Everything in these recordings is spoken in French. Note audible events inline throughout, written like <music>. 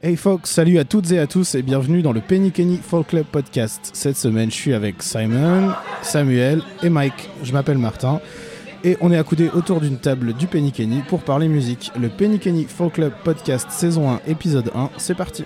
Hey folks, salut à toutes et à tous et bienvenue dans le Penny Kenny Folk Club Podcast. Cette semaine, je suis avec Simon, Samuel et Mike. Je m'appelle Martin et on est accoudés autour d'une table du Penny Kenny pour parler musique. Le Penny Kenny Folk Club Podcast saison 1 épisode 1, c'est parti.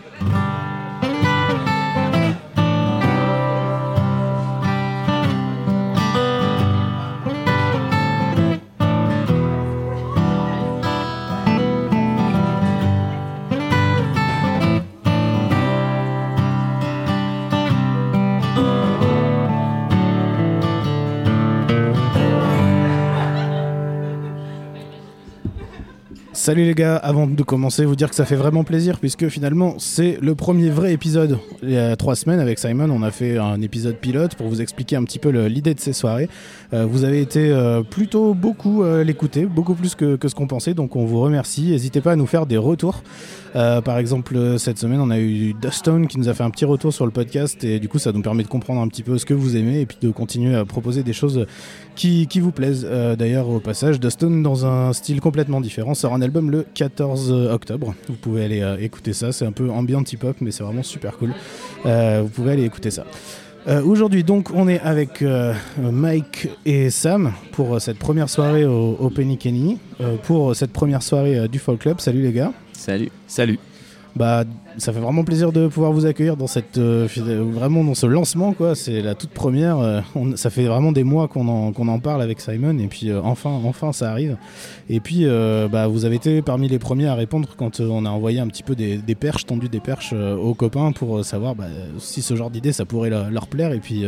Salut les gars, avant de commencer, vous dire que ça fait vraiment plaisir puisque finalement c'est le premier vrai épisode. Il y a trois semaines avec Simon, on a fait un épisode pilote pour vous expliquer un petit peu l'idée de ces soirées. Euh, vous avez été euh, plutôt beaucoup euh, l'écouter, beaucoup plus que, que ce qu'on pensait, donc on vous remercie. N'hésitez pas à nous faire des retours. Euh, par exemple, cette semaine, on a eu Dustone qui nous a fait un petit retour sur le podcast et du coup, ça nous permet de comprendre un petit peu ce que vous aimez et puis de continuer à proposer des choses qui, vous plaisent. Euh, D'ailleurs, au passage, Dustone, dans un style complètement différent, sort un album le 14 octobre. Vous pouvez aller euh, écouter ça. C'est un peu ambient hip-hop, mais c'est vraiment super cool. Euh, vous pouvez aller écouter ça. Euh, Aujourd'hui, donc, on est avec euh, Mike et Sam pour euh, cette première soirée au, au Penny Kenny, euh, pour cette première soirée euh, du Folk Club. Salut les gars. Salut. Salut. Bah, ça fait vraiment plaisir de pouvoir vous accueillir dans cette euh, vraiment dans ce lancement quoi. C'est la toute première. euh, ça fait vraiment des mois qu'on en, qu'on en parle avec Simon et puis euh, enfin enfin ça arrive. Et puis bah vous avez été parmi les premiers à répondre quand on a envoyé un petit peu des, perches tendu des perches aux copains pour savoir bah, si ce genre d'idée ça pourrait leur, plaire et puis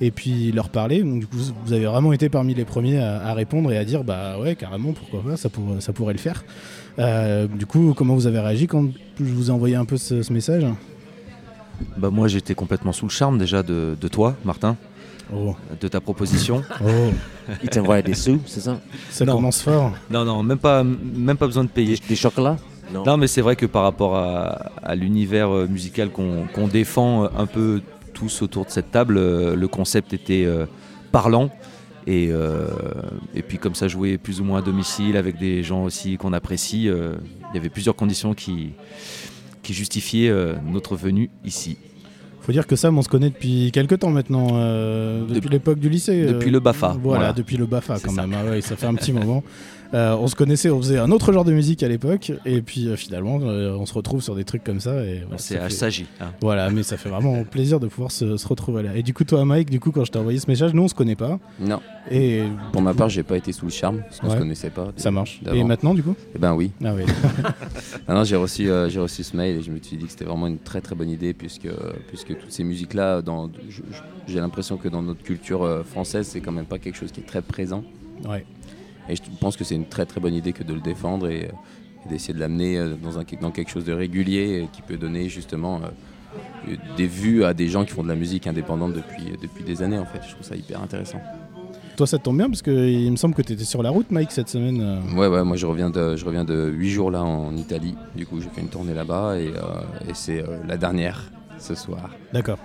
et puis leur parler. Donc du coup vous avez vraiment été parmi les premiers à, à répondre et à dire bah ouais carrément pourquoi pas ça pourrait ça pourrait le faire. Du coup comment vous avez réagi quand je vous ai envoyé un peu ce, ce message Bah moi j'étais complètement sous le charme déjà de, de toi, Martin, Oh, de ta proposition. <laughs> oh. Il t'envoie des sous, c'est ça? Ça Non. commence fort. non non, même pas même pas besoin de payer. Des chocolats? Non. Non mais c'est vrai que par rapport à, à l'univers euh, musical qu'on qu'on défend euh, un peu tous autour de cette table, euh, le concept était euh, parlant. Et, euh, et puis comme ça jouer plus ou moins à domicile avec des gens aussi qu'on apprécie, euh, il y avait plusieurs conditions qui, qui justifiaient euh, notre venue ici. Faut dire que Sam, on se connaît depuis quelques temps maintenant, euh, depuis Depuis- l'époque du lycée. euh, depuis le BAFA, Voilà, voilà. depuis le BAFA quand ça. même. Ah ouais, ça fait un petit moment. Euh, on se connaissait, on faisait un autre genre de musique à l'époque, et puis euh, finalement, euh, on se retrouve sur des trucs comme ça. Et voilà, C'est fait- s'agit. hein. Voilà, mais ça fait vraiment plaisir de pouvoir se, se retrouver là. Et du coup, toi, Mike, du coup, quand je t'ai envoyé ce message, nous, on se connaît pas. Non. Et Pour ma part, j'ai pas été sous le charme, parce qu'on Ouais. se connaissait pas. ça marche. Et maintenant, du coup Eh ben oui. Ah oui. <laughs> Non, j'ai reçu, euh, j'ai reçu ce mail et je me suis dit que c'était vraiment une très très bonne idée, puisque, puisque toutes ces musiques-là, j'ai l'impression que dans notre culture euh, française, c'est quand même pas quelque chose qui est très présent. ouais. Et je pense que c'est une très très bonne idée que de le défendre et, euh, et d'essayer de l'amener euh, dans, un, dans quelque chose de régulier et qui peut donner justement euh, des vues à des gens qui font de la musique indépendante depuis, depuis des années en fait. Je trouve ça hyper intéressant. Toi, ça te tombe bien parce qu'il me semble que tu étais sur la route, Mike, cette semaine. Ouais, ouais, moi je reviens de, je reviens de 8 jours là en Italie. Du coup, j'ai fait une tournée là-bas et, euh, et c'est euh, la dernière ce soir. D'accord.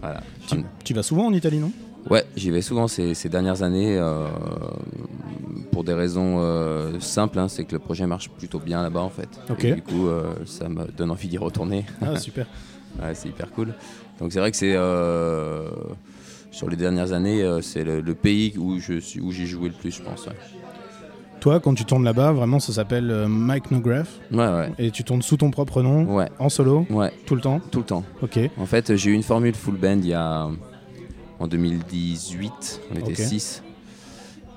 Voilà. Tu, tu vas souvent en Italie, non? Ouais, j'y vais souvent ces, ces dernières années euh, pour des raisons euh, simples. hein, c'est que le projet marche plutôt bien là-bas en fait. Ok. Et du coup, euh, ça me donne envie d'y retourner. Ah, <laughs> super. Ouais, c'est hyper cool. Donc c'est vrai que c'est sur les dernières années, c'est le, le pays où je suis, où j'ai joué le plus, je pense. Ouais, Toi, quand tu tournes là-bas, vraiment, ça s'appelle euh, Mike No Graph. ouais, ouais. Et tu tournes sous ton propre nom, ouais, en solo, ouais, tout le temps. tout le temps. Ok. En fait, j'ai eu une formule full band il y a en 2018, on était Ok. 6.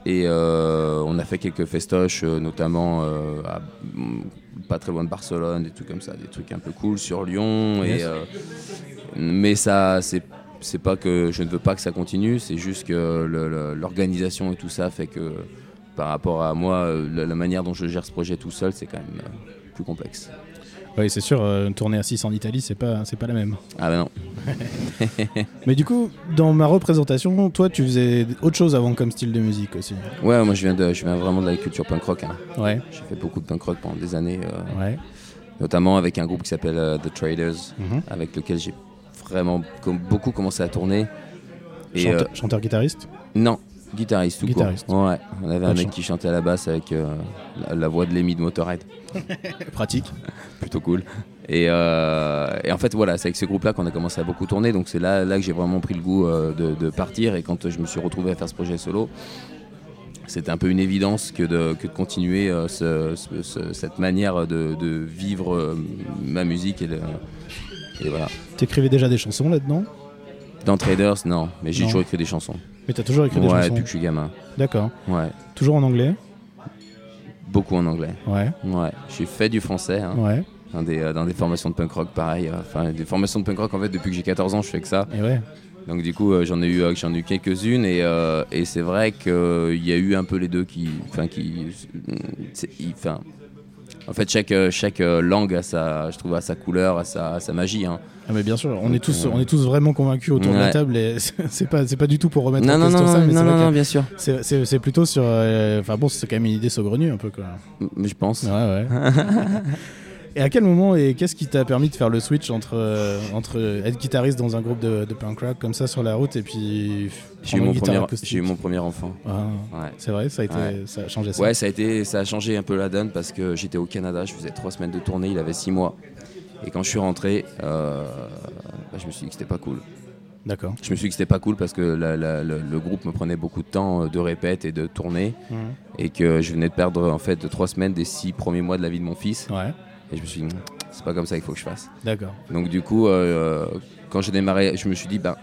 Et euh, on a fait quelques festoches, euh, notamment euh, à, mm, pas très loin de Barcelone, des trucs comme ça, des trucs un peu cool sur Lyon. Yes. Et, mais ça, c'est c'est pas que je ne veux pas que ça continue, c'est juste que l'organisation et tout ça fait que par rapport à moi, euh, la, la manière dont je gère ce projet tout seul, c'est quand même euh, plus complexe. Oui, c'est sûr, euh, tourner à 6 en Italie, c'est pas, c'est pas la même. Ah bah non. <laughs> Mais du coup, dans ma représentation, toi, tu faisais autre chose avant comme style de musique aussi. Ouais, moi je viens, de, je viens vraiment de la culture punk rock. hein. Ouais, J'ai fait beaucoup de punk rock pendant des années, euh, ouais. notamment avec un groupe qui s'appelle euh, The Traders, Mhm. avec lequel j'ai vraiment com- beaucoup commencé à tourner. Et chanteur-guitariste non, Guitariste, tout Guitariste. court. Ouais, on avait Pas un de mec qui chantait à la basse avec euh, la, la voix de Lemmy de Motorhead. <laughs> Pratique. plutôt cool. Et, euh, et en fait, voilà, c'est avec ce groupe-là qu'on a commencé à beaucoup tourner. Donc c'est là, là que j'ai vraiment pris le goût euh, de, de partir. Et quand je me suis retrouvé à faire ce projet solo, c'était un peu une évidence que de, que de continuer ce- ce- ce- cette manière de, de vivre ma musique. Et, le- et voilà. T'écrivais déjà des chansons là-dedans? Dans Traders, non, mais j'ai toujours écrit des chansons. Mais t'as toujours écrit des Ouais, chansons depuis que je suis gamin. D'accord. Ouais, Toujours en anglais beaucoup en anglais. Ouais. Ouais, j'ai fait du français. hein, Ouais. dans, des, euh, dans des formations de punk rock, pareil. euh, Enfin, des formations de punk rock, en fait, depuis que j'ai 14 ans, je fais que ça. Et ouais. Donc du coup, euh, j'en ai eu, euh, j'en ai eu quelques-unes et, euh, et c'est vrai qu'il y a eu un peu les deux qui, enfin, qui, enfin, en fait, chaque, euh, chaque euh, langue a sa, je trouve, a sa couleur, a sa, a sa magie. hein. Ah mais bien sûr, on est tous, on est tous vraiment convaincus autour de la table et <laughs> c'est pas, pas du tout pour remettre Non, en non, question non, ça, mais non, c'est non, non, bien sûr. c'est- plutôt sur, euh, enfin bon, c'est quand même une idée saugrenue un peu quoi. Je pense. Ouais ouais. <laughs> et à quel moment et qu'est-ce qui t'a permis de faire le switch entre euh, entre être guitariste dans un groupe de, de punk rock comme ça sur la route et puis J'ai eu, mon premier, acoustique? j'ai eu mon premier enfant. Ah, Ouais. C'est vrai, ça a été, Ouais. ça a changé ça. Ouais, ça a été, ça a changé un peu la donne parce que j'étais au Canada, je faisais trois semaines de tournée, il avait six mois. Et quand je suis rentré, euh, bah, je me suis dit que c'était pas cool. D'accord. Je me suis dit que c'était pas cool parce que la- la- le, le groupe me prenait beaucoup de temps euh, de répète et de tournée Mhm. et que je venais de perdre en fait trois semaines des six premiers mois de la vie de mon fils. Ouais. Et je me suis dit, c'est pas comme ça qu'il faut que je fasse. D'accord. Donc du coup, euh, quand j'ai démarré, je me suis dit, ben,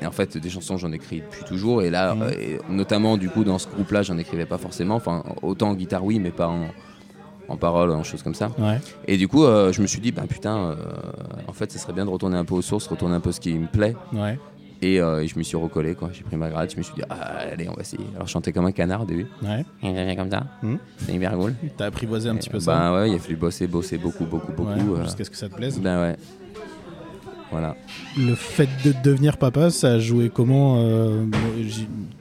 et en fait, des chansons, j'en écris depuis toujours. Et là, Mhm. euh, et notamment du coup, dans ce groupe-là, j'en écrivais pas forcément. Enfin, autant en guitare, oui, mais pas en, en parole, en choses comme ça. Ouais. Et du coup, euh, je me suis dit, ben putain, en fait, ça serait bien de retourner un peu aux sources, retourner un peu ce qui me plaît. Ouais. Et, euh, et je me suis recollé, quoi. J'ai pris ma gratte, je me suis dit, ah, allez, on va essayer. Alors, je chantais comme un canard au début. Ouais. Comme ça. Mhm. C'est hyper cool. T'as apprivoisé un petit peu ça. Ben ouais, il a fallu bosser, bosser beaucoup, beaucoup, beaucoup. Ouais, euh, Jusqu'à ce que ça te plaise. ben ouais. Voilà. Le fait de devenir papa, ça a joué comment euh,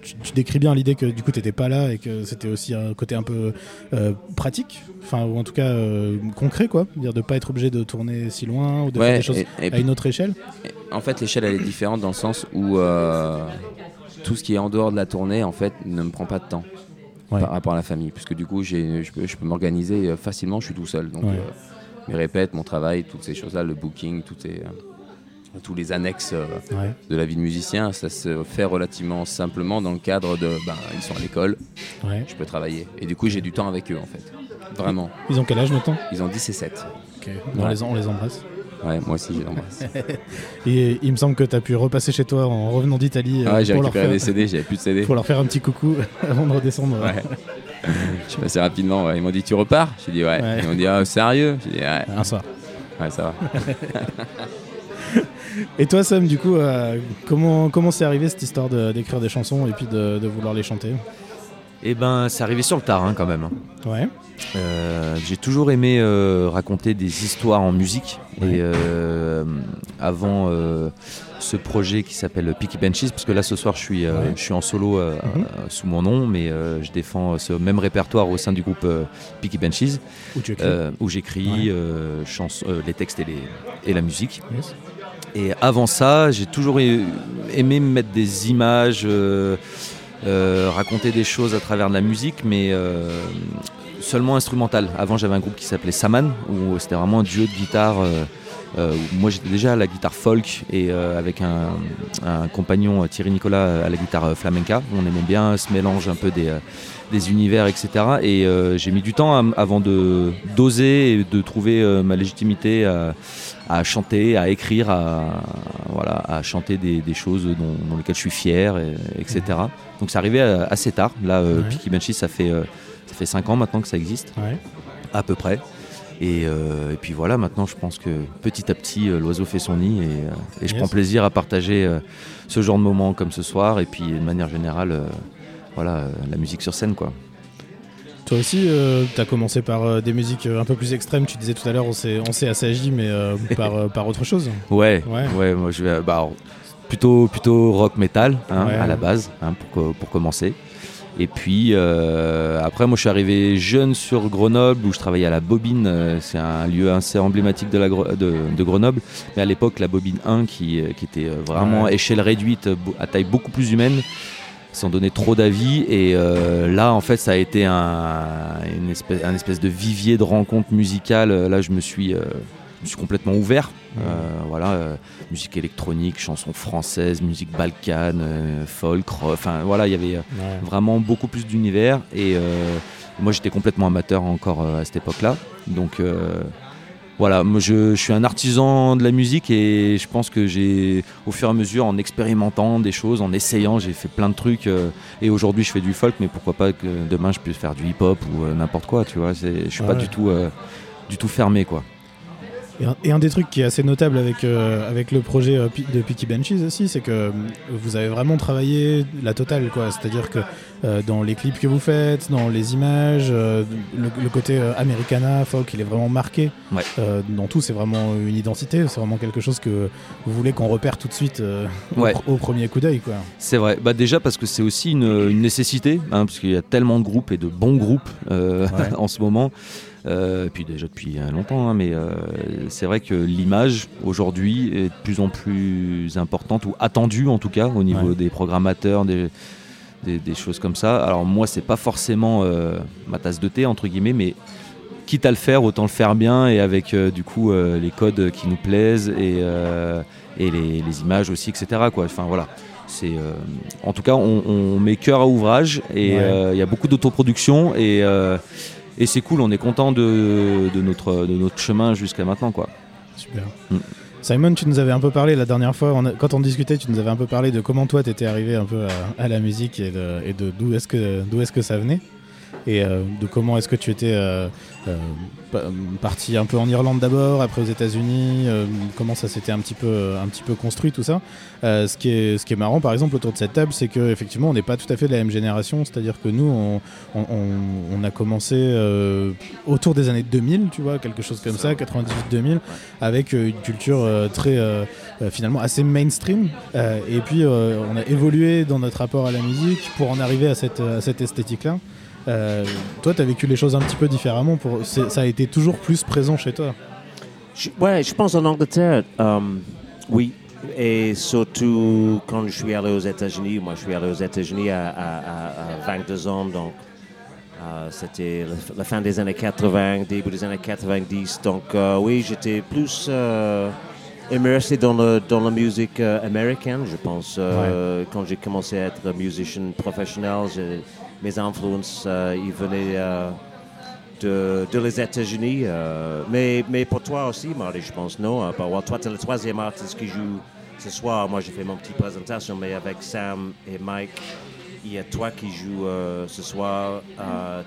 tu, tu décris bien l'idée que du coup t'étais pas là et que c'était aussi un côté un peu euh, pratique, enfin ou en tout cas euh, concret quoi, dire de pas être obligé de tourner si loin ou de faire des choses et- et à une autre échelle? En fait, l'échelle elle est différente dans le sens où tout ce qui est en dehors de la tournée, en fait, ne me prend pas de temps Ouais. par rapport à la famille, puisque du coup, je peux, m'organiser facilement. Je suis tout seul, donc Ouais. mes répètes, mon travail, toutes ces choses-là, le booking, tout est, tous les annexes euh, Ouais. de la vie de musicien, ça se fait relativement simplement dans le cadre de, ben, ils sont à l'école, Ouais. je peux travailler, et du coup, j'ai du temps avec eux, en fait, vraiment. Ils ont quel âge maintenant Ils ont 10 et 7. Ok. On, les, on les embrasse. Ouais, moi aussi, je l'embrasse. <laughs> Et il me semble que tu as pu repasser chez toi en revenant d'Italie euh, Ah ouais, j'ai récupéré faire, des CD, j'avais plus de CD. <laughs> pour leur faire un petit coucou <laughs> avant de redescendre. Ouais. Je suis passé rapidement. ouais. Ils m'ont dit Tu repars? J'ai dit Ouais. Ouais. Ils m'ont dit Ah, sérieux? J'ai dit Ouais, Un soir. ouais ça va. Et toi Sam, du coup, euh, comment comment c'est arrivé cette histoire de- d'écrire des chansons et puis de, de vouloir les chanter? Et ben, c'est arrivé sur le tard hein, quand même. Ouais. Euh, j'ai toujours aimé euh, raconter des histoires en musique. Ouais. Et avant ce projet qui s'appelle Picky Benches, parce que là ce soir je suis, Ouais. je suis en solo Mhm. sous mon nom, mais je défends ce même répertoire au sein du groupe Picky Benches, Où j'écris Ouais. les textes et, les, et la musique. Yes. Et avant ça, j'ai toujours aimé me mettre des images, euh, euh, raconter des choses à travers de la musique, mais euh, seulement instrumentale. Avant, j'avais un groupe qui s'appelait Saman, où c'était vraiment un duo de guitare. Euh, moi, j'étais déjà à la guitare folk et euh, avec un, un compagnon, euh, Thierry Nicolas, à la guitare flamenca. On aimait bien ce mélange un peu des, des univers, etc. Et j'ai mis du temps à- avant de d'oser et de trouver ma légitimité à, à chanter, à écrire, à, voilà, à chanter des, des choses dont, dans lesquelles je suis fier, et- etc. Donc c'est arrivé euh, assez tard. Là, Ouais. Banshee, ça fait, ça fait 5 ans maintenant que ça existe, Ouais. à peu près. Et, euh, et puis voilà, maintenant je pense que petit à petit, euh, l'oiseau fait son nid et, euh, et je Yes. prends plaisir à partager ce genre de moments comme ce soir. Et puis de manière générale, voilà, la musique sur scène quoi. Toi aussi, tu as commencé par des musiques un peu plus extrêmes. Tu disais tout à l'heure, on s'est on s'est assagi, mais par, par autre chose. <laughs> Ouais, Ouais. ouais, moi je vais bah, plutôt plutôt rock metal hein, Ouais. à la base hein, pour pour commencer. Et puis euh, après moi je suis arrivé jeune sur Grenoble où je travaillais à la Bobine, euh, c'est un lieu assez emblématique de, la, Gre- de, de Grenoble, mais à l'époque la Bobine 1 qui, euh, qui était vraiment Ouais. échelle réduite, à taille beaucoup plus humaine. sans donner trop d'avis. Et là, en fait, ça a été un, une espèce, un espèce de vivier de rencontres musicales. Là, je me suis, je suis complètement ouvert. voilà, musique électronique, chansons françaises, musique balkane, folk, enfin voilà, il y avait vraiment beaucoup plus d'univers. Et moi, j'étais complètement amateur encore à cette époque-là. Donc voilà, moi je, suis un artisan de la musique et je pense que j'ai, au fur et à mesure, en expérimentant des choses, en essayant, j'ai fait plein de trucs. Euh, et aujourd'hui, je fais du folk, mais pourquoi pas que demain je puisse faire du hip-hop ou euh, n'importe quoi, tu vois. Je suis pas du tout, euh, du tout fermé, quoi. Et un, des trucs qui est assez notable avec, euh, avec le projet euh, de Picky Benches aussi, c'est que euh, vous avez vraiment travaillé la totale. quoi. C'est-à-dire que dans les clips que vous faites, dans les images, le, côté Americana, folk, il est vraiment marqué. dans tout, c'est vraiment une identité, c'est vraiment quelque chose que vous voulez qu'on repère tout de suite au, premier coup d'œil. C'est vrai. Bah, déjà parce que c'est aussi une, nécessité, hein, parce qu'il y a tellement de groupes et de bons groupes <laughs> en ce moment. Euh, et puis déjà depuis longtemps, hein, mais euh, c'est vrai que l'image aujourd'hui est de plus en plus importante ou attendue en tout cas au niveau des programmateurs, des, des, choses comme ça. Alors moi, c'est pas forcément euh, ma tasse de thé entre guillemets, mais quitte à le faire, autant le faire bien et avec du coup les codes qui nous plaisent et, et les, les, images aussi, etc. Quoi. Enfin voilà. En tout cas, on, on, met cœur à ouvrage et il y a beaucoup d'autoproduction et et c'est cool, on est content de, notre, de notre chemin jusqu'à maintenant. Quoi. Super. Mm. Simon, tu nous avais un peu parlé la dernière fois, quand on discutait, tu nous avais un peu parlé de comment toi tu étais arrivé un peu à, la musique et de, d'où est-ce que, d'où est-ce que ça venait et euh, de comment est-ce que tu étais euh, euh, parti un peu en Irlande d'abord, après aux États-Unis, comment ça s'était un petit peu un petit peu construit tout ça. ce qui est ce qui est marrant par exemple autour de cette table, c'est que effectivement on n'est pas tout à fait de la même génération, c'est-à-dire que nous on, a commencé autour des années 2000, tu vois, quelque chose comme ça, 98-2000, avec une culture très finalement assez mainstream. et puis on a évolué dans notre rapport à la musique pour en arriver à cette, à cette esthétique-là. Euh, toi, tu as vécu les choses un petit peu différemment. Pour, ça a été toujours plus présent chez toi. Je, ouais, je pense en Angleterre, euh, oui. Et surtout quand je suis allé aux États-Unis, moi je suis allé aux États-Unis à, à, 22 ans, donc euh, c'était la, fin des années 80, début des années 90. Donc oui, j'étais plus immersé dans, le, dans la musique américaine, je pense. Quand j'ai commencé à être musicien professionnel, mes influences, euh, ils venaient euh, de, de, les États-Unis. Euh, mais, mais pour toi aussi, Marley, je pense, non? toi, tu es le troisième artiste qui joue ce soir. Moi, j'ai fait mon petite présentation, mais avec Sam et Mike, il y a toi qui joues ce soir.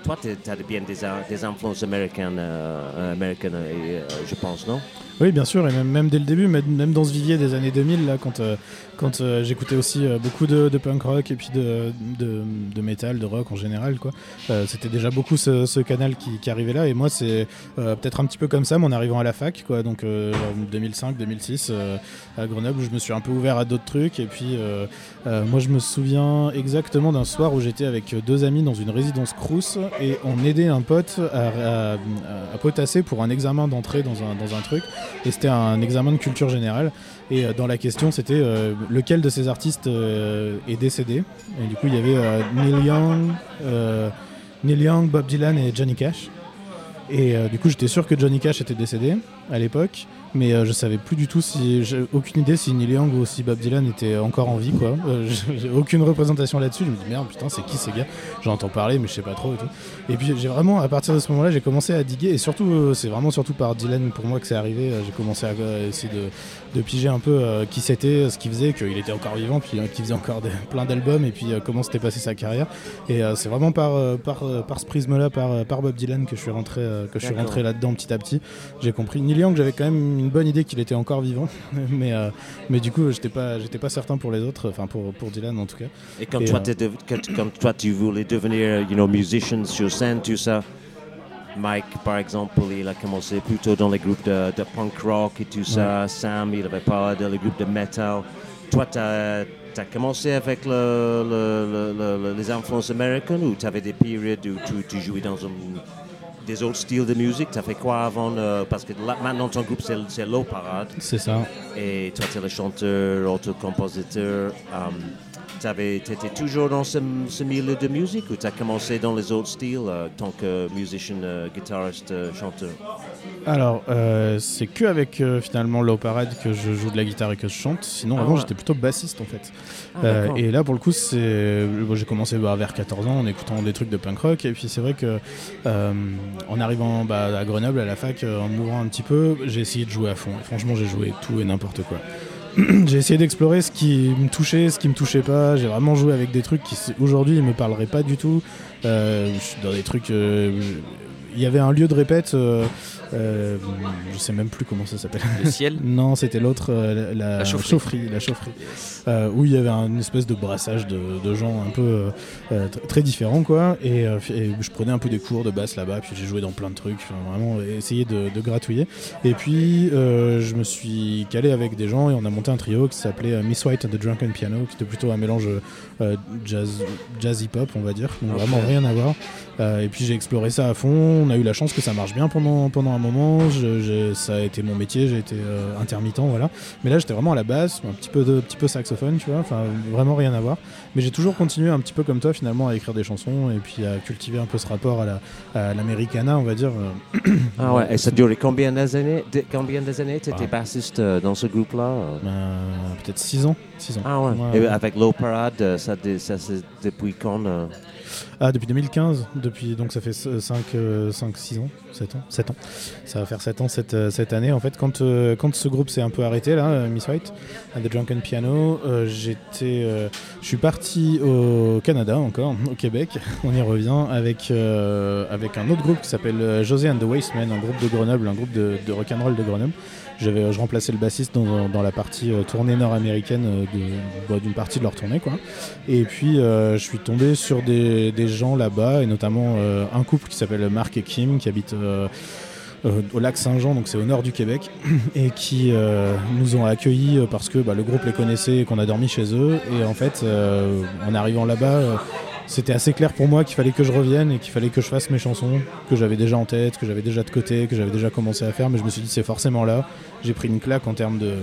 toi, tu as bien des, influences américaines, américaines je pense, non? Oui, bien sûr, et même, même dès le début, même dans ce vivier des années 2000, là, quand, euh, quand euh, j'écoutais aussi euh, beaucoup de, punk rock et puis de, de, metal, de rock en général, quoi. c'était déjà beaucoup ce, canal qui, arrivait là, et moi, c'est peut-être un petit peu comme ça, en arrivant à la fac, quoi. Donc 2005-2006, à Grenoble, je me suis un peu ouvert à d'autres trucs, et puis moi, je me souviens exactement d'un soir où j'étais avec deux amis dans une résidence Crous, et on aidait un pote à, potasser pour un examen d'entrée dans un, truc et c'était un examen de culture générale. Et euh, dans la question, c'était euh, lequel de ces artistes euh, est décédé? Et du coup, il y avait Neil Young, Neil Young, Bob Dylan et Johnny Cash. Et du coup, j'étais sûr que Johnny Cash était décédé à l'époque mais euh, je savais plus du tout si j'ai aucune idée si Neil Young ou si Bob Dylan était encore en vie quoi. Euh, <laughs> j'ai aucune représentation là-dessus. Je me dis merde putain c'est qui ces gars? J'entends parler mais je sais pas trop et tout. Et puis j'ai vraiment à partir de ce moment-là j'ai commencé à diguer et surtout euh, c'est vraiment surtout par Dylan pour moi que c'est arrivé. J'ai commencé à essayer de, de piger un peu qui c'était, ce qu'il faisait, qu'il était encore vivant, puis qu'il faisait encore plein d'albums et puis comment s'était passé sa carrière. Et c'est vraiment par, par, par ce prisme-là, par, par Bob Dylan que je suis rentré que je suis rentré là-dedans petit à petit. J'ai compris. Neil Young j'avais quand même une bonne idée qu'il était encore vivant, <laughs> mais, euh, mais du coup, j'étais pas, j'étais pas certain pour les autres, enfin pour, pour Dylan en tout cas. Et comme, toi, euh, comme toi, tu voulais devenir, you know, musician sur scène, tout ça. Mike, par exemple, il a commencé plutôt dans les groupes de, de punk rock et tout ça. Sam, il avait pas dans les groupes de metal. Toi, tu as, as, commencé avec le, les influences américaines ou tu avais des périodes où tu, tu jouais dans un des autres styles de musique? Tu as fait quoi avant Parce que maintenant, ton groupe, c'est Low Parade. C'est ça. Et toi, tu es le chanteur, auteur-compositeur. Um, tu étais toujours dans ce, ce, milieu de musique ou tu as commencé dans les autres styles euh, tant que musicien, euh, guitariste, euh, chanteur? Alors, c'est que avec finalement Low Parade que je joue de la guitare et que je chante. Sinon, Ah avant, ouais. j'étais plutôt bassiste en fait. Ah, et là, pour le coup, c'est bon, j'ai commencé bah, vers 14 ans en écoutant des trucs de punk rock. Et puis, c'est vrai que en arrivant bah, à Grenoble, à la fac, en m'ouvrant un petit peu, j'ai essayé de jouer à fond. Et franchement, j'ai joué tout et n'importe quoi. <clears throat> j'ai essayé d'explorer ce qui me touchait, ce qui me touchait pas. J'ai vraiment joué avec des trucs qui aujourd'hui me parleraient pas du tout. Euh, dans des trucs. euh, il y avait un lieu de répète. Euh, je sais même plus comment ça s'appelle. Le ciel <laughs> Non, c'était l'autre, euh, la, La chaufferie. la chaufferie, euh, où il y avait une espèce de brassage de, de gens un peu tr- très différents, quoi. Et, et je prenais un peu des cours de basse là-bas, puis j'ai joué dans plein de trucs, vraiment essayer de, de gratouiller. Et puis je me suis calé avec des gens et on a monté un trio qui s'appelait Miss White and the Drunken Piano, qui était plutôt un mélange jazz, jazz hip-hop, on va dire, donc vraiment rien à voir. Euh, et puis j'ai exploré ça à fond. On a eu la chance que ça marche bien pendant, pendant un moment. Ça a été mon métier, j'ai été euh, intermittent, voilà. Mais là, j'étais vraiment à la basse, un petit peu, de, petit peu saxophone, tu vois. Enfin, vraiment rien à voir. Mais j'ai toujours continué un petit peu comme toi, finalement, à écrire des chansons et puis à cultiver un peu ce rapport à la- à l'americana, on va dire. Euh, <coughs> Ah ouais, et ça a duré combien d'années Combien d'années tu étais bassiste euh, dans ce groupe-là? Euh Peut-être 6 ans. Six ans. Ah ouais. Ouais, Et avec Low Parade, ça, ça c'est depuis quand euh Ah, depuis 2015, depuis, donc ça fait 5, 6 ans, 7 ans, 7 ans. Ça va faire 7 ans cette, euh, cette année. En fait, quand, euh, quand ce groupe s'est un peu arrêté, là, Miss White, The Drunken Piano, euh, j'étais, je suis parti au Canada encore, au Québec, on y revient, avec, euh, avec un autre groupe qui s'appelle euh, José and the Wastemen, un groupe de Grenoble, un groupe de, de rock'n'roll de Grenoble. J'avais, je remplaçais le bassiste dans, dans la partie euh, tournée nord-américaine de- bah, d'une partie de leur tournée, quoi. Et puis je suis tombé sur des, des gens là-bas, et notamment un couple qui s'appelle Marc et Kim, qui habitent euh, au lac Saint-Jean, donc c'est au nord du Québec, <clears throat> et qui euh, nous ont accueillis euh, parce que bah, le groupe les connaissait et qu'on a dormi chez eux. Et en fait, en arrivant là-bas, c'était assez clair pour moi qu'il fallait que je revienne et qu'il fallait que je fasse mes chansons que j'avais déjà en tête, que j'avais déjà de côté, que j'avais déjà commencé à faire. Mais je me suis dit c'est forcément là. J'ai pris une claque en termes de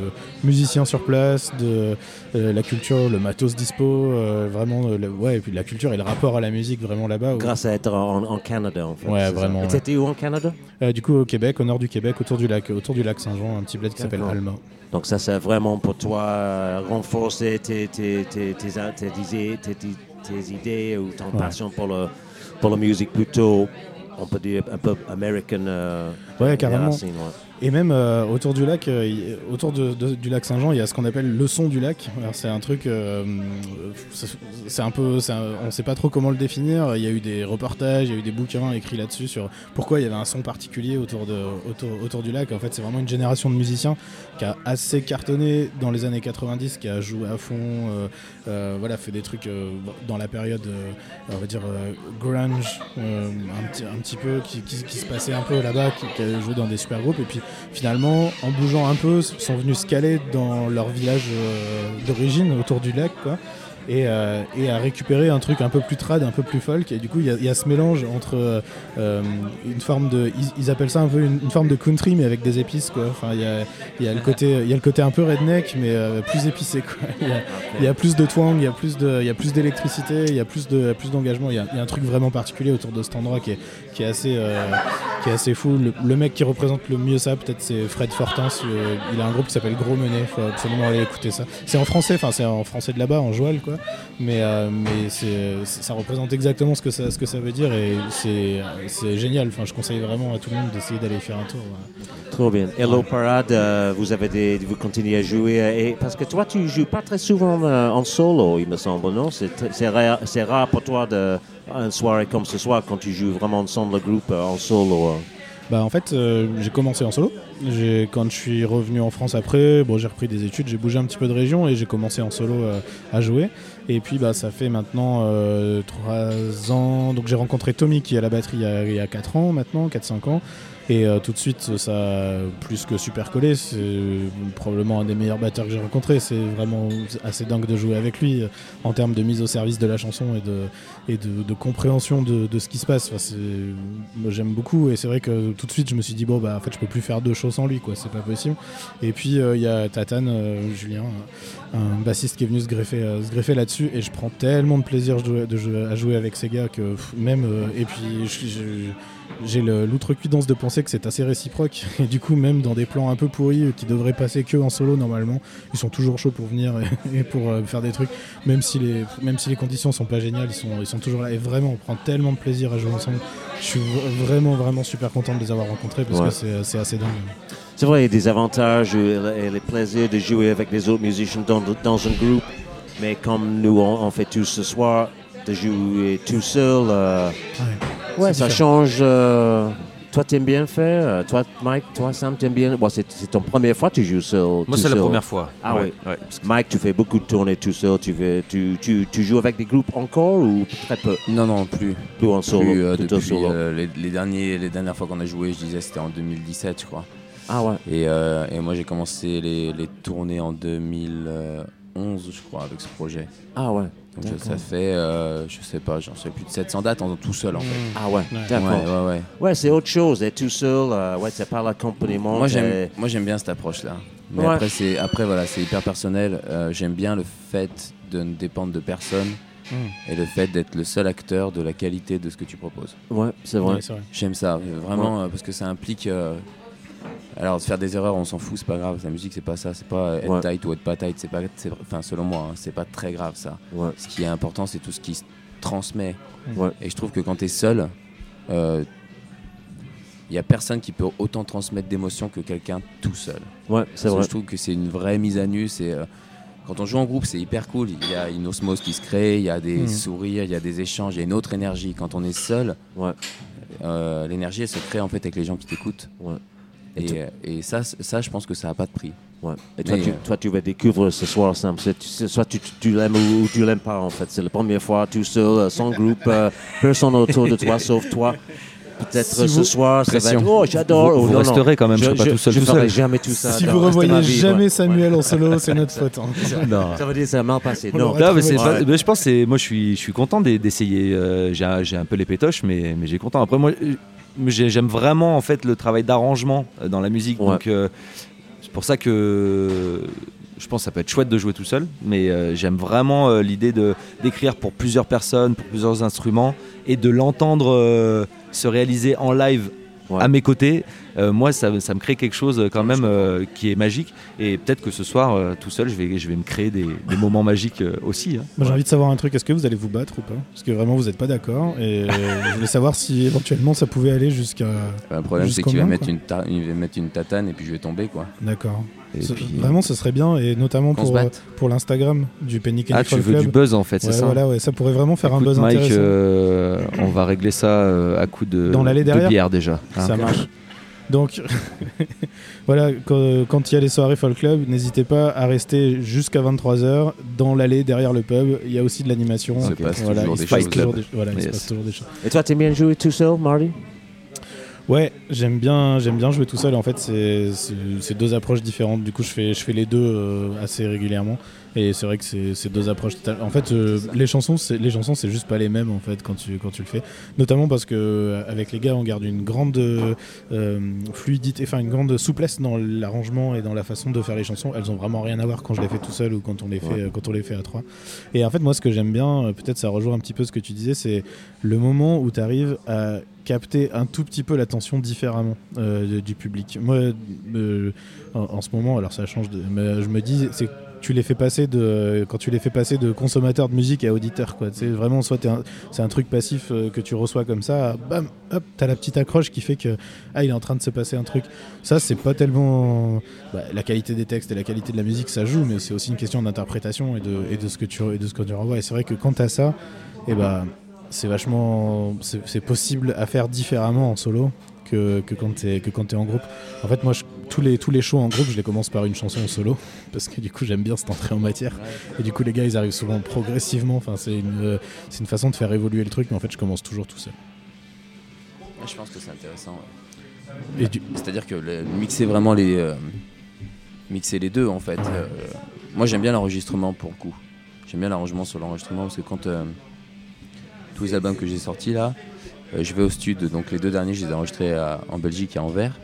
musiciens sur place, de euh, la culture, le matos dispo, euh, vraiment, euh, ouais, et puis la culture et le rapport à la musique vraiment là-bas. où- Grâce à être en, en Canada, en fait. Ouais, vraiment, Et ouais. t'étais où en Canada du coup, au Québec, au nord du Québec, autour du lac, autour du lac Saint-Jean, un petit bled qui s'appelle. Alma. Donc ça, c'est vraiment pour toi renforcer tes, tes, tes, tes, tes, tes, idées ou ton Ouais. passion pour, le, pour la musique plutôt, on peut dire, un peu American. euh, Ouais, carrément. ouais. Et même euh, autour du lac, euh, autour de- de- du lac Saint-Jean, il y a ce qu'on appelle le son du lac. C'est un truc, euh, c'est un peu, un- on ne sait pas trop comment le définir. Il y a eu des reportages, il y a eu des bouquins écrits là-dessus sur pourquoi il y avait un son particulier autour, de, autour, autour du lac. En fait, c'est vraiment une génération de musiciens qui a assez cartonné dans les années 90, qui a joué à fond, voilà, fait des trucs dans la période, on va dire grunge, un, petit, un petit peu, qui, qui- qui se passait un peu là-bas, qui, qui a joué dans des super groupes. Et puis finalement, en bougeant un peu, sont venus se caler dans leur village euh, d'origine, autour du lac, quoi. Et, euh, et à récupérer un truc un peu plus trad, un peu plus folk. Et du coup, il y, y a ce mélange entre euh, euh, une forme de. Ils, appellent ça un peu une, forme de country, mais avec des épices, quoi. Enfin, il y a, y a le côté, y a le côté un peu redneck, mais euh, plus épicé, quoi. Il y a- plus de twang, il y a plus de, d'électricité, il y a plus de, d'engagement. Il y, a, y a un truc vraiment particulier autour de cet endroit qui est, qui est assez, euh, qui est assez fou. Le, le mec qui représente le mieux ça, peut-être, c'est Fred Fortins. Euh, il a un groupe qui s'appelle Gros Menet. Faut absolument aller écouter ça. C'est en français, enfin c'est en français de là-bas, en joual, quoi. Mais, euh, mais c'est, ça représente exactement ce que ça, ce que ça veut dire et c'est, c'est génial. Enfin, je conseille vraiment à tout le monde d'essayer d'aller faire un tour. ouais. Trop bien. Hello Parade, euh, vous avez des, vous continuez à jouer euh, et parce que toi tu joues pas très souvent en solo, il me semble, non? C'est c'est rare, c'est rare pour toi de une soirée comme ce soir quand tu joues vraiment ensemble le groupe euh, en solo. euh. Bah en fait euh, j'ai commencé en solo. Quand je suis revenu en France après, bon j'ai repris des études, j'ai bougé un petit peu de région et j'ai commencé en solo à jouer. Et puis bah ça fait maintenant euh, trois ans. Donc j'ai rencontré Tommy qui est à la batterie il y a, il y a 4 ans maintenant, 4-5 ans. Et euh, tout de suite, ça a plus que super collé. C'est probablement un des meilleurs batteurs que j'ai rencontré. C'est vraiment assez dingue de jouer avec lui euh, en termes de mise au service de la chanson et de, et de, compréhension de, de, ce qui se passe. Enfin, j'aime beaucoup et c'est vrai que tout de suite, je me suis dit, bon, bah en fait, je peux plus faire deux choses sans lui, quoi. C'est pas possible. Et puis, euh, il y a Tatane, Julien, un bassiste qui est venu se greffer, greffer là-dessus et je prends tellement de plaisir à jouer avec ces gars que même et puis je- j'ai l'outrecuidance de penser que c'est assez réciproque. <laughs> Et du coup même dans des plans un peu pourris euh, qui devraient passer que en solo normalement ils sont toujours chauds pour venir et, <laughs> et pour euh, faire des trucs. Même si les même si les conditions sont pas géniales ils sont ils sont toujours là. Et vraiment on prend tellement de plaisir à jouer ensemble. Je suis vraiment vraiment super content de les avoir rencontrés parce Ouais. que c'est c'est assez dingue. C'est vrai, il y a des avantages et les plaisirs de jouer avec les autres musiciens dans, dans un groupe. Mais comme nous, on, on fait tout ce soir, de jouer tout seul, euh, Ouais, ça c'est change. euh, toi, t'aimes bien faire. euh, Toi, Mike, toi, Sam, t'aimes bien. Bon, c'est c'est ton première fois que tu joues seul. Moi, c'est la première fois. Ah Ouais, oui. ouais. Mike, tu fais beaucoup de tournées tout seul. Tu, fais, tu, tu, tu joues avec des groupes encore ou très peu? Non, non, plus. Plus en solo. Plus, euh, depuis solo. euh, les, les derniers, les dernières fois qu'on a joué, je disais, c'était en 2017, je crois. Ah ouais. Et, euh, et moi, j'ai commencé les, les tournées en 2011, je crois, avec ce projet. Ah ouais. Donc ça fait, euh, je sais pas, j'en sais plus de 700 dates en tout seul en fait. Ah ouais. Ouais. D'accord. Ouais, ouais, ouais. Ouais, c'est autre chose. Être tout seul, euh, ouais, c'est pas l'accompagnement. Moi j'aime, moi j'aime bien cette approche-là. Mais Ouais. après c'est, après voilà, c'est hyper personnel. Euh, j'aime bien le fait de ne dépendre de personne Mm. et le fait d'être le seul acteur de la qualité de ce que tu proposes. Ouais, c'est vrai. Ouais, c'est vrai. J'aime ça, vraiment, euh, parce que ça implique. Euh, alors, de faire des erreurs, on s'en fout, c'est pas grave. La musique, c'est pas ça. C'est pas être Ouais. tight ou être pas tight. C'est pas, enfin, selon moi, hein, c'est pas très grave ça. Ouais. Ce qui est important, c'est tout ce qui se transmet. Ouais. Et je trouve que quand tu es seul, il n'y a personne qui peut autant transmettre d'émotions que quelqu'un tout seul. Ouais, c'est que vrai. Je trouve que c'est une vraie mise à nu. C'est euh, quand on joue en groupe, c'est hyper cool. Il y a une osmose qui se crée, il y a des Mhm. sourires, il y a des échanges, il y a une autre énergie. Quand on est seul, Ouais. euh, l'énergie elle se crée en fait avec les gens qui t'écoutent. Ouais. Et Et, euh, et ça, ça, je pense que ça n'a pas de prix. Ouais. Et toi, Mais, tu, euh, toi, tu vas découvrir ce soir, Sam. Soit tu, l'aimes ou tu l'aimes pas, en fait. C'est la première fois, tout seul, euh, sans groupe, euh, personne autour de toi, sauf toi. Peut-être Si ce vous- soir, ça va être Oh, j'adore. Vous- Oh, vous non, non. resterez quand même, je serai pas tout seul, Je tout ferai seul. jamais tout ça. si vous ma revoyez vie, jamais ouais. Samuel <laughs> en solo c'est notre faute hein. Non. Ça veut dire que ça a mal passé. On Non. mais trouvé. c'est pas- Ouais. mais je pense que moi je suis je suis content d'e- d'essayer euh, j'ai un- j'ai un peu les pétoches mais mais j'ai content après moi euh, j'aime vraiment en fait le travail d'arrangement euh, dans la musique Ouais. donc euh, c'est pour ça que je pense que ça peut être chouette de jouer tout seul mais euh, j'aime vraiment euh, l'idée de d'écrire pour plusieurs personnes pour plusieurs instruments et de l'entendre se réaliser en live Ouais. à mes côtés Euh, moi ça, ça me crée quelque chose euh, quand même euh, qui est magique et peut-être que ce soir euh, tout seul je vais je vais me créer des, des moments magiques euh, aussi hein. Moi j'ai envie de savoir un truc, est-ce que vous allez vous battre ou pas? Parce que vraiment vous n'êtes pas d'accord et je voulais savoir si éventuellement ça pouvait aller jusqu'à... Le problème, c'est qu'il va, mettre une ta- il va mettre une tatane et puis je vais tomber quoi. D'accord. Et Ce- puis, Vraiment ce serait bien et notamment pour, euh, l'Instagram du Penny Kenny Ah, tu veux Club. du buzz en fait, c'est Ouais, ça? voilà, ouais, ça pourrait vraiment faire Écoute, un buzz Mike, intéressant. euh, on va régler ça euh, à coup de, Dans l'allée de derrière? bière déjà. hein. Ça marche. Donc <laughs> voilà, quand, il y a les soirées Folk Club, n'hésitez pas à rester jusqu'à 23h dans l'allée derrière le pub. Il y a aussi de l'animation. Il se Ok. passe Voilà, toujours il des se passe choses. toujours des- voilà, il se Yes. passe toujours des choses. Et toi, t'aimes bien jouer tout seul, Marty? Ouais, j'aime bien, j'aime bien jouer tout seul. En fait, c'est deux approches différentes. Du coup, je fais, je fais les deux euh, assez régulièrement. Et c'est vrai que c'est deux approches. En fait, euh, les chansons, c'est les chansons, c'est juste pas les mêmes en fait quand tu quand tu le fais. Notamment parce que euh, avec les gars, on garde une grande euh, fluidité, enfin une grande souplesse dans l'arrangement et dans la façon de faire les chansons. Elles ont vraiment rien à voir quand je les fais tout seul ou quand on les fait Ouais. quand on les fait à trois. Et en fait, moi, ce que j'aime bien, peut-être ça rejoint un petit peu ce que tu disais, c'est le moment où tu arrives à capter un tout petit peu l'attention différemment euh, du public. Moi, euh, en, ce moment, alors ça change, de, je me dis, c'est tu les fais passer de quand tu les fais passer de consommateur de musique à auditeur c'est vraiment soit c'est un truc passif euh, que tu reçois comme ça bam hop t'as la petite accroche qui fait que ah il est en train de se passer un truc. Ça c'est pas tellement bah, la qualité des textes et la qualité de la musique ça joue mais c'est aussi une question d'interprétation et de, ce que tu et renvoies. Et c'est vrai que quand t'as ça et bah c'est vachement c'est possible à faire différemment en solo que, que quand t'es que quand t'es en groupe en fait moi je- tous les tous les shows en groupe je les commence par une chanson en solo <laughs> parce que du coup j'aime bien cette entrée en matière et du coup les gars ils arrivent souvent progressivement enfin c'est une c'est une façon de faire évoluer le truc mais en fait je commence toujours tout seul Je pense que c'est intéressant. ouais. Et du- C'est-à-dire que le- mixer vraiment les. euh, mixer les deux en fait. Euh, moi j'aime bien l'enregistrement pour le coup. J'aime bien l'arrangement sur l'enregistrement parce que quand. euh, tous les albums que j'ai sortis là, euh, je vais au studio. Donc les deux derniers, je les ai enregistrés à- en Belgique et à Anvers.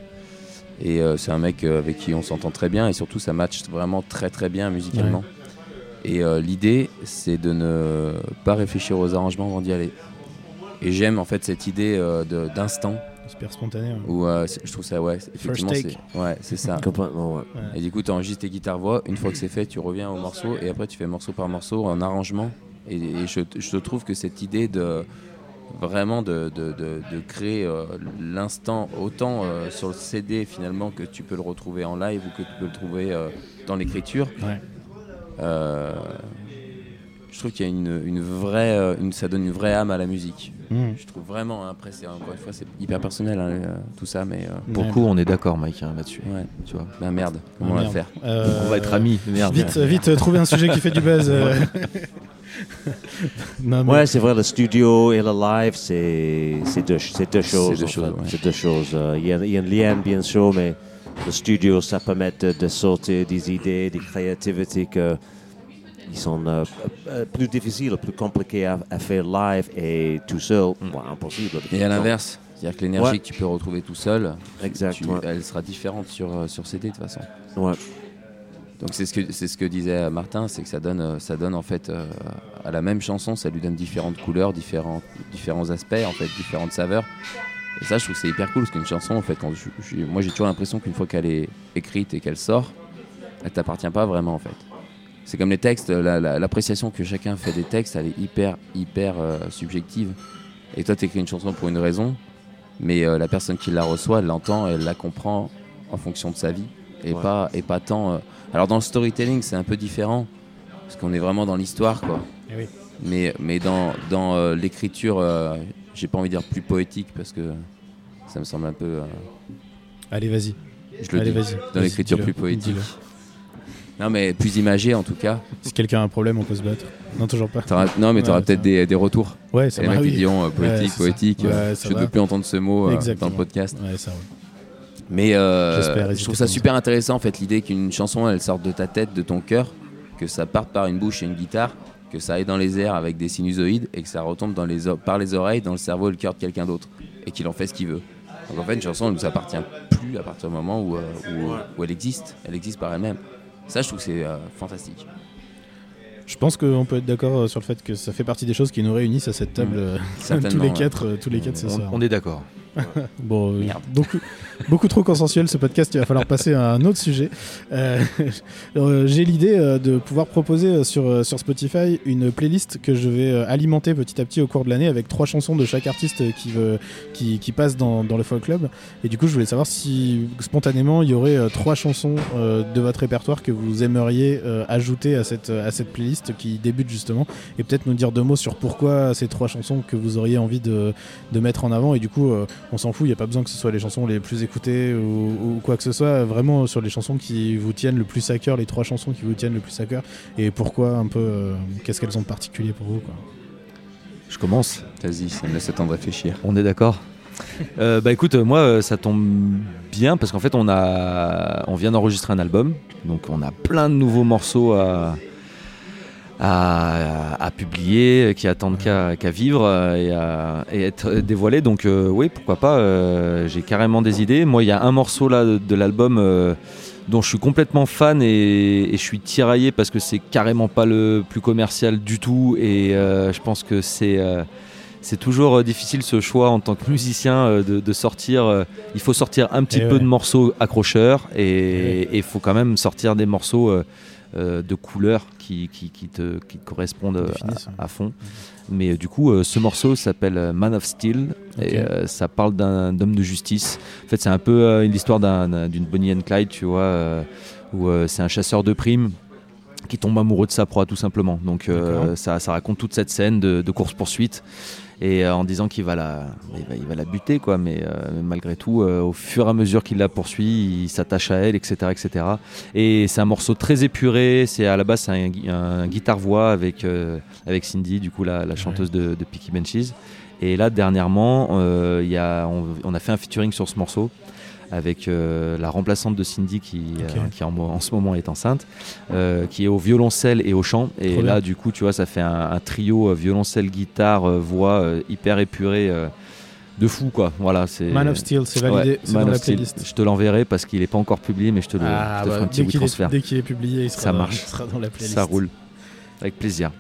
Et euh, c'est un mec euh, avec qui on s'entend très bien et surtout ça match vraiment très très bien musicalement. Et euh, l'idée, c'est de ne pas réfléchir aux arrangements avant d'y aller. Et j'aime en fait cette idée euh, de- d'instant Super spontané. hein. où euh, je trouve ça, ouais, c'est- effectivement, c'est ouais, c'est ça. <laughs> Complètement, ouais. Et du coup, tu enregistres tes guitares-voix. Une fois que c'est fait, tu reviens au morceau et après, tu fais morceau par morceau en arrangement. Et, et je, je trouve que cette idée de vraiment de, de- de- de créer euh, l'instant autant euh, sur le CD finalement que tu peux le retrouver en live ou que tu peux le trouver euh, dans l'écriture. Ouais. Euh, je trouve qu'il y a une, une vraie, une, ça donne une vraie âme à la musique. Mhm. Je trouve vraiment. hein, Après, c'est encore une fois, c'est hyper personnel hein, tout ça, mais euh, Pour le coup, on est d'accord, Mike, hein, là-dessus. ouais. Tu vois. Ben merde, comment Ah, on va faire? Euh, On va être amis. Merde. Vite, vite, trouver un sujet qui fait du buzz. <laughs> non, mais- Ouais, c'est vrai, le studio et le live, c'est c'est deux, c'est deux choses. deux en choses, ouais. C'est deux choses. Il y, a- il y a un lien, bien sûr, mais le studio, ça permet de, de sortir des idées, des créativités que ils sont euh, euh, plus difficiles, plus compliqués à, à faire live et tout seul, bon, impossible. Et à l'inverse, c'est-à-dire que l'énergie Ouais. que tu peux retrouver tout seul, Exact, tu- ouais. elle sera différente sur, euh, sur CD de toute façon. Ouais. Donc c'est ce que c'est ce que disait Martin, c'est que ça donne euh, ça donne en fait euh, à la même chanson, ça lui donne différentes couleurs, différents différents aspects en fait, différentes saveurs. Et ça, je trouve que c'est hyper cool parce qu'une chanson, en fait, quand je- je- moi j'ai toujours l'impression qu'une fois qu'elle est écrite et qu'elle sort, elle t'appartient pas vraiment en fait. C'est comme les textes, la- la- l'appréciation que chacun fait des textes, elle est hyper hyper euh, subjective. Et toi, tu écris une chanson pour une raison, mais euh, la personne qui la reçoit, elle l'entend, elle la comprend en fonction de sa vie et Ouais. pas et pas tant. Alors dans le storytelling, c'est un peu différent parce qu'on est vraiment dans l'histoire, quoi. Eh oui. Mais mais dans dans euh, l'écriture, euh, j'ai pas envie de dire plus poétique parce que ça me semble un peu. euh, Allez, vas-y. je le Allez, dis. vas-y. Dans Vas-y, l'écriture dis-le. plus poétique. Dis-le. Non, mais plus imagé en tout cas. Si quelqu'un a un problème, on peut se battre. Non, toujours pas. T'auras- non, mais tu auras Ouais, peut-être ça- des, des retours. Ouais, ça les va. mecs qui oui. diront euh, Ouais, poétique, c'est ça. poétique. Ouais, ça je ne va. veux plus entendre ce mot euh, dans Exactement. le podcast. Ouais, ça, ouais. Mais euh, je trouve ça super intéressant en fait l'idée qu'une chanson elle sorte de ta tête, de ton cœur, que ça parte par une bouche et une guitare, que ça aille dans les airs avec des sinusoïdes et que ça retombe dans les o- par les oreilles, dans le cerveau et le cœur de quelqu'un d'autre et qu'il en fait ce qu'il veut. Donc en fait une chanson elle nous appartient plus à partir du moment où, euh, où, où elle existe, elle existe par elle-même. Ça je trouve que c'est euh, fantastique. Je pense qu'on peut être d'accord sur le fait que ça fait partie des choses qui nous réunissent à cette table <laughs> tous les quatre, tous les quatre ce soir. on est d'accord. <laughs> Bon, euh, Merde. beaucoup, beaucoup trop consensuel ce podcast, il va falloir passer à un autre sujet. Euh, <laughs> euh, J'ai l'idée de pouvoir proposer sur, sur Spotify une playlist que je vais alimenter petit à petit au cours de l'année avec trois chansons de chaque artiste qui, veut, qui, qui passe dans, dans le folk club. Et du coup, je voulais savoir si spontanément il y aurait trois chansons de votre répertoire que vous aimeriez ajouter à cette, à cette playlist qui débute justement et peut-être nous dire deux mots sur pourquoi ces trois chansons que vous auriez envie de, de mettre en avant et du coup euh, on s'en fout, il n'y a pas besoin que ce soit les chansons les plus écoutées ou, ou quoi que ce soit, vraiment sur les chansons qui vous tiennent le plus à cœur, les trois chansons qui vous tiennent le plus à cœur et pourquoi un peu, euh, qu'est-ce qu'elles ont de particulier pour vous quoi? Je commence. Vas-y, ça me laisse le temps de réfléchir. On est d'accord. <laughs> Euh, bah écoute, moi euh, ça tombe bien parce qu'en fait on a, on vient d'enregistrer un album, donc on a plein de nouveaux morceaux à, à, à publier, qui attendent qu'à vivre euh, et à et être dévoilés. Donc euh, oui, pourquoi pas. euh, J'ai carrément des idées. Moi, il y a un morceau là de, de l'album euh, dont je suis complètement fan et, et je suis tiraillé parce que c'est carrément pas le plus commercial du tout et je pense que c'est c'est toujours difficile ce choix en tant que musicien de, de sortir. il faut sortir un petit Eh peu ouais. de morceaux accrocheurs Eh et il faut quand même sortir des morceaux de couleurs qui, qui, qui te, qui te correspondent euh, à, à fond. Mais euh, du coup, euh, ce morceau s'appelle euh, Man of Steel et euh, ça parle d'un homme de justice. En fait, c'est un peu euh, l'histoire d'un- d'un- d'une Bonnie and Clyde, tu vois, euh, où euh, c'est un chasseur de primes qui tombe amoureux de sa proie tout simplement. Donc euh, ça raconte toute cette scène de, de course-poursuite et euh, en disant qu'il va la, il va, il va la buter quoi. Mais, euh, mais malgré tout, euh, au fur et à mesure qu'il la poursuit, il s'attache à elle, etc., etc. Et c'est un morceau très épuré. C'est à la base un, un guitare-voix avec euh, avec Cindy, du coup la, la chanteuse de, de Peaky Benches. Et là dernièrement, euh, y a, on, on a fait un featuring sur ce morceau avec euh, la remplaçante de Cindy qui, euh, qui en, en ce moment est enceinte, euh, qui est au violoncelle et au chant. Et Trop là, bien. du coup, tu vois, ça fait un, un trio violoncelle, guitare, voix hyper épuré, euh, de fou, quoi. Voilà, c'est Man of Steel, c'est validé, Ouais, Man dans of la Steel. playlist. Je te l'enverrai parce qu'il n'est pas encore publié, mais je te, le, Ah, je te bah, ferai un petit dès est, transfert. dès qu'il est publié, il sera, Ça dans- marche. il sera dans la playlist. Ça roule. Avec plaisir.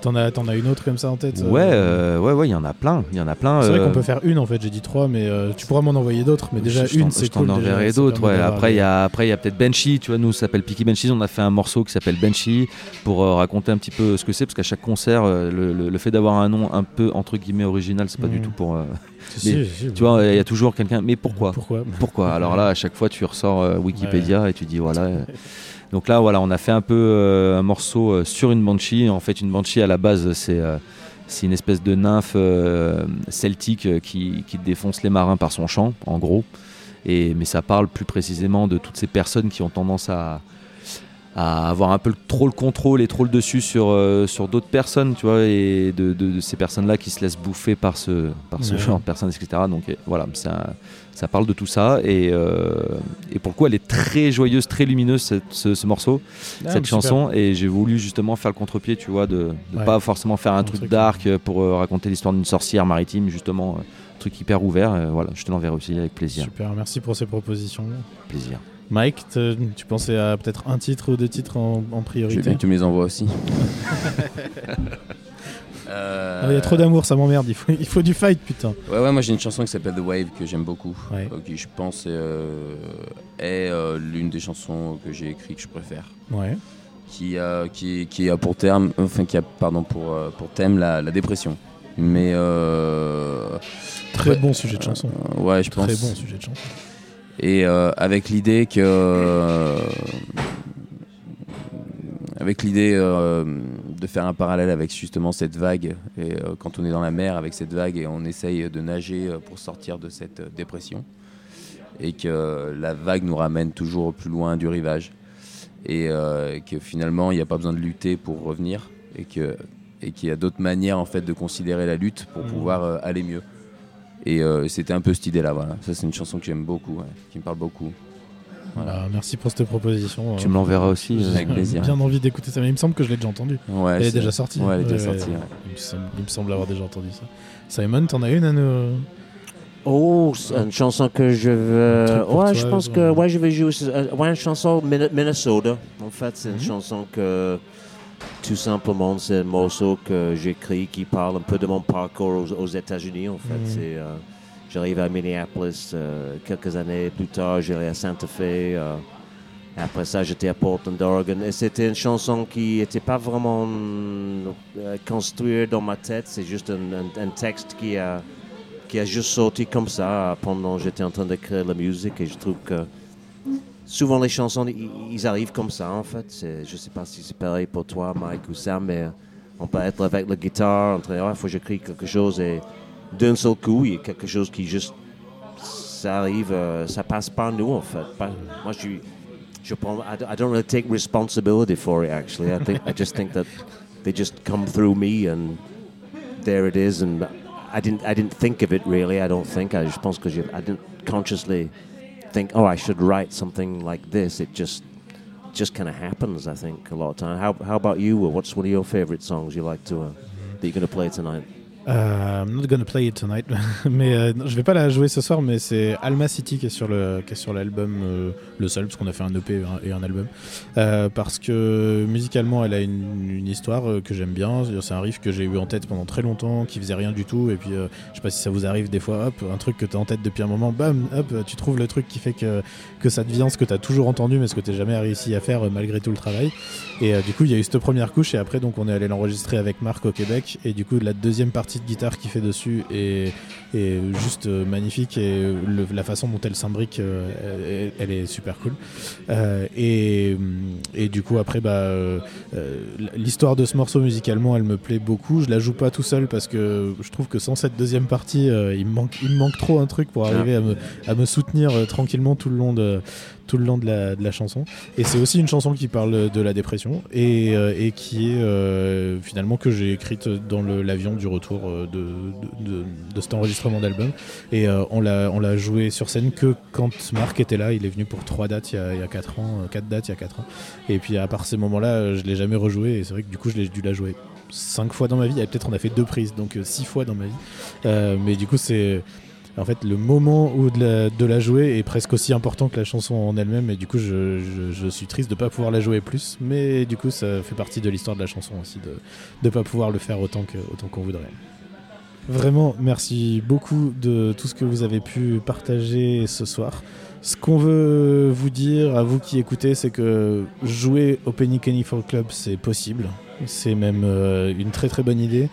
T'en as, t'en as une autre comme ça en tête euh, Ouais, euh, ouais, ouais, il y en a plein. Il y en a plein. C'est vrai euh, qu'on peut faire une en fait, j'ai dit trois, mais euh, tu pourras m'en envoyer d'autres. Mais déjà, je une, c'est Je t'en cool. enverrai d'autres. Ouais. Après, il y a, après, il y a peut-être Benchy. Tu vois, nous, ça s'appelle Picky Benchy. On a fait un morceau qui s'appelle Benchy pour raconter un petit peu ce que c'est, parce qu'à chaque concert, le, le- le fait d'avoir un nom un peu entre guillemets original, c'est pas du Mhm. tout pour. <laughs> mais, si, si, tu vois, il y a toujours quelqu'un. Mais pourquoi? Pourquoi? Pourquoi? Alors là, à chaque fois, tu ressors Wikipédia et tu dis voilà. Donc là, voilà, on a fait un peu euh, un morceau euh, sur une banshee. En fait, une banshee à la base, c'est euh, c'est une espèce de nymphe euh, celtique qui, qui défonce les marins par son chant, en gros. Et, mais ça parle plus précisément de toutes ces personnes qui ont tendance à, à avoir un peu trop le contrôle et trop le dessus sur, euh, sur d'autres personnes, tu vois, et de, de- de ces personnes-là qui se laissent bouffer par ce, par ce Ouais. genre de personnes, etc. Donc et voilà, ça, ça parle de tout ça. Et, euh, et pour le coup, elle est très joyeuse, très lumineuse, cette- ce, ce morceau, Ah, cette super. chanson. Et j'ai voulu justement faire le contre-pied, tu vois, de ne Ouais. pas forcément faire un, Un truc, truc, dark pour euh, raconter l'histoire d'une sorcière maritime, justement. euh, un truc hyper ouvert. euh, voilà, je te l'enverrai aussi avec plaisir. Super, merci pour ces propositions. plaisir. Mike, te- tu pensais à peut-être un titre ou deux titres en, en Je veux priorité bien que tu me les envoies aussi. <laughs> Ah, Il y a trop d'amour, ça m'emmerde. Il faut, il faut du fight, putain. Ouais, ouais, moi j'ai une chanson qui s'appelle The Wave que j'aime beaucoup, Ouais. euh, qui je pense euh, est euh, l'une des chansons que j'ai écrites que je préfère, Ouais. qui a, qui, qui a pour terme, enfin qui a pardon pour euh, pour thème la, la dépression. Mais euh, Très bon sujet de chanson. euh, ouais, je Très pense. bon sujet de chanson. Et euh, avec l'idée que. euh, avec l'idée euh, de faire un parallèle avec justement cette vague, et euh, quand on est dans la mer avec cette vague et on essaye de nager euh, pour sortir de cette euh, dépression, et que la vague nous ramène toujours plus loin du rivage, et euh, que finalement il n'y a pas besoin de lutter pour revenir, et que et qu'il y a d'autres manières en fait de considérer la lutte pour Mhm. pouvoir euh, aller mieux. Et c'était un peu cette idée-là, voilà. Ça, c'est une chanson que j'aime beaucoup, ouais, qui me parle beaucoup. Voilà. Bah, merci pour cette proposition. Tu me l'enverras aussi. J'ai euh, Avec plaisir. bien envie d'écouter ça, mais il me semble que je l'ai déjà entendu. Ouais, Elle est c'est- déjà sortie. Ouais, elle est Ouais, déjà ouais, sortie. ouais. ouais. Il, me semble, il me semble avoir déjà entendu ça. Simon, t'en as une à nous Oh, c'est une chanson que je veux. Ouais, toi, je pense genre. que ouais, je vais jouer. euh, Ouais, une chanson Min- Minnesota. En fait, c'est une Mhm. chanson que tout simplement c'est un morceau que j'écris qui parle un peu de mon parcours aux, aux États-Unis. En fait, Mhm. c'est. euh, J'arrive à Minneapolis euh, quelques années plus tard. J'allais à Santa Fe. euh, après ça, j'étais à Portland, Oregon. Et c'était une chanson qui n'était pas vraiment euh, construite dans ma tête. C'est juste un, texte qui a, qui a juste sorti comme ça pendant que j'étais en train d'écrire la musique. Et je trouve que souvent les chansons, ils, arrivent comme ça, en fait. Je ne sais pas si c'est pareil pour toi, Mike ou Sam, mais on peut être avec la guitare, en train, il faut que j'écris quelque chose d'un seul coup, il y a quelque chose qui juste, ça arrive, euh, ça passe par nous, en fait. Pas- moi, je je prends, I, don't- really take responsibility for it, actually. I think, I just think that they just come through me and there it is. And I didn't, I didn't think of it really. I don't think. I je pense que j'ai- I didn't consciously think, oh, I should write something like this. It just, just kind of happens. I think a lot of time. How, how about you? What's one of your favorite songs you like to uh, that you're going to play tonight? Euh, I'm not gonna play it tonight. <laughs> mais euh, je vais pas la jouer ce soir, mais c'est Alma City qui est sur le qui est sur l'album, euh, le seul, parce qu'on a fait un EP et un, album. Parce que musicalement, elle a une, histoire que j'aime bien. C'est un riff que j'ai eu en tête pendant très longtemps, qui faisait rien du tout. Et puis, je sais pas si ça vous arrive des fois, hop, un truc que tu as en tête depuis un moment, bam, hop, tu trouves le truc qui fait que, que ça devient ce que tu as toujours entendu, mais ce que tu jamais réussi à faire malgré tout le travail. Et du coup, il y a eu cette première couche, et après, donc, on est allé l'enregistrer avec Marc au Québec. Et du coup, la deuxième partie de guitare qu'il fait dessus est, est juste euh, magnifique, et le- la façon dont elle s'imbrique, euh, elle, elle est super cool. Euh, et, et du coup, après, bah, l'histoire de ce morceau musicalement, elle me plaît beaucoup. Je la joue pas tout seul parce que je trouve que sans cette deuxième partie, il, me manque, il me manque trop un truc pour arriver à me, à me soutenir tranquillement tout le long de tout le long de la, chanson. Et c'est aussi une chanson qui parle de la dépression et, euh, qui est euh, finalement que j'ai écrite dans l'avion du retour euh, de, cet enregistrement d'album. Et on l'a joué sur scène que quand Marc était là. Il est venu pour trois dates il y a, il y a quatre ans, quatre dates il y a quatre ans. Et puis à part ces moments-là, je l'ai jamais rejoué. Et c'est vrai que du coup, je l'ai dû la jouer cinq fois dans ma vie. Et peut-être on a fait deux prises, donc six fois dans ma vie. Mais du coup, c'est en fait le moment où de la, jouer est presque aussi important que la chanson en elle-même. Et du coup, je, suis triste de pas pouvoir la jouer plus. Mais du coup, ça fait partie de l'histoire de la chanson aussi de ne pas pouvoir le faire autant que autant qu'on voudrait. Vraiment, merci beaucoup de tout ce que vous avez pu partager ce soir. Ce qu'on veut vous dire à vous qui écoutez, c'est que jouer au Penny Kenny Folk Club, c'est possible. C'est même euh, une très très bonne idée.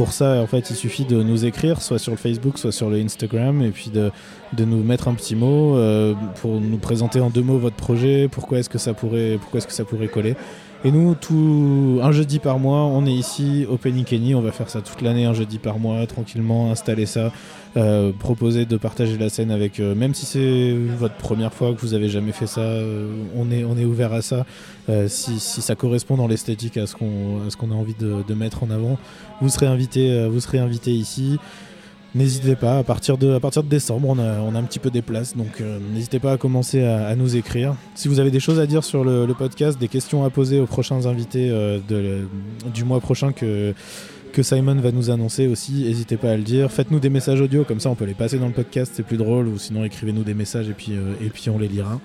Pour ça, en fait, il suffit de nous écrire, soit sur le Facebook, soit sur le Instagram, et puis de, nous mettre un petit mot euh, pour nous présenter en deux mots votre projet, pourquoi est-ce que ça pourrait, pourquoi est-ce que ça pourrait coller. Et nous, tout un jeudi par mois, on est ici au Penny Kenny. On va faire ça toute l'année, un jeudi par mois, tranquillement, installer ça, euh, proposer de partager la scène avec, euh, même si c'est votre première fois que vous avez jamais fait ça, euh, on est on est ouvert à ça. Euh, si, si ça correspond dans l'esthétique à ce qu'on à ce qu'on a envie de, de mettre en avant, vous serez invité, euh, vous serez invité ici. N'hésitez pas, à partir, de, à partir de décembre, on a, on a un petit peu des places, donc euh, n'hésitez pas à commencer à, à nous écrire. Si vous avez des choses à dire sur le, le podcast, des questions à poser aux prochains invités euh, de- du mois prochain que, que Simon va nous annoncer aussi, n'hésitez pas à le dire. Faites-nous des messages audio, comme ça on peut les passer dans le podcast, c'est plus drôle, ou sinon écrivez-nous des messages et puis, euh, et puis on les lira.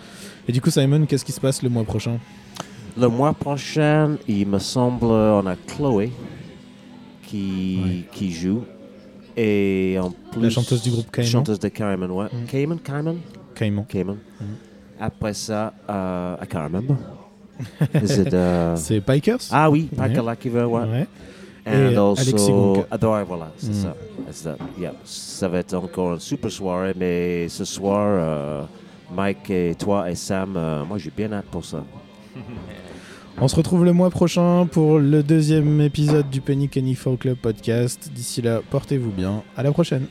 Et du coup, Simon, qu'est-ce qui se passe le mois prochain? Le mois prochain, il me semble, on a Chloé qui, qui joue. Et en plus. La chanteuse du groupe Cayman. Chanteuse de Cayman, ouais. Mm. Cayman, Cayman? Cayman. Mm. Après ça, euh, I can't remember. Is it, <laughs> uh, C'est Pikers? Ah oui, Ouais. Lakiver, ouais. Ouais. And Et Alexis also, ouais, voilà, c'est Mm. ça. Yeah. Ça va être encore une super soirée, mais ce soir, euh, Mike et toi et Sam, euh, moi j'ai bien hâte pour ça. <laughs> On se retrouve le mois prochain pour le deuxième épisode du Penny Kenny Folk Club podcast. D'ici là, portez-vous bien. À la prochaine.